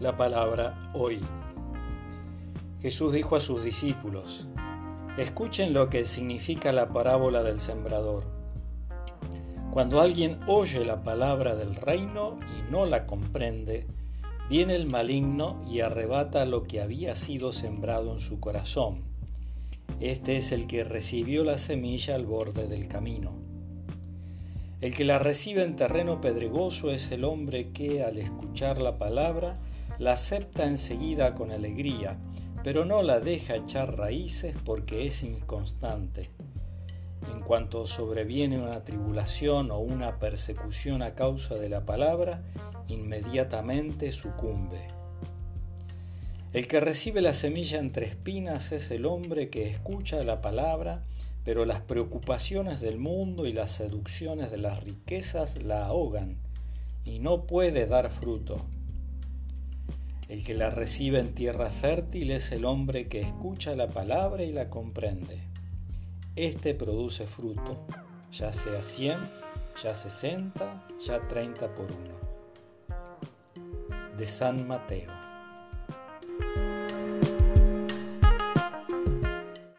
La palabra hoy. Jesús dijo a sus discípulos, escuchen lo que significa la parábola del sembrador. Cuando alguien oye la palabra del reino y no la comprende, viene el maligno y arrebata lo que había sido sembrado en su corazón. Este es el que recibió la semilla al borde del camino. El que la recibe en terreno pedregoso es el hombre que al escuchar la palabra la acepta enseguida con alegría, pero no la deja echar raíces porque es inconstante. En cuanto sobreviene una tribulación o una persecución a causa de la palabra, inmediatamente sucumbe. El que recibe la semilla entre espinas es el hombre que escucha la palabra, pero las preocupaciones del mundo y las seducciones de las riquezas la ahogan y no puede dar fruto. El que la recibe en tierra fértil es el hombre que escucha la palabra y la comprende. Este produce fruto, ya sea 100, ya 60, ya 30 por uno. De San Mateo.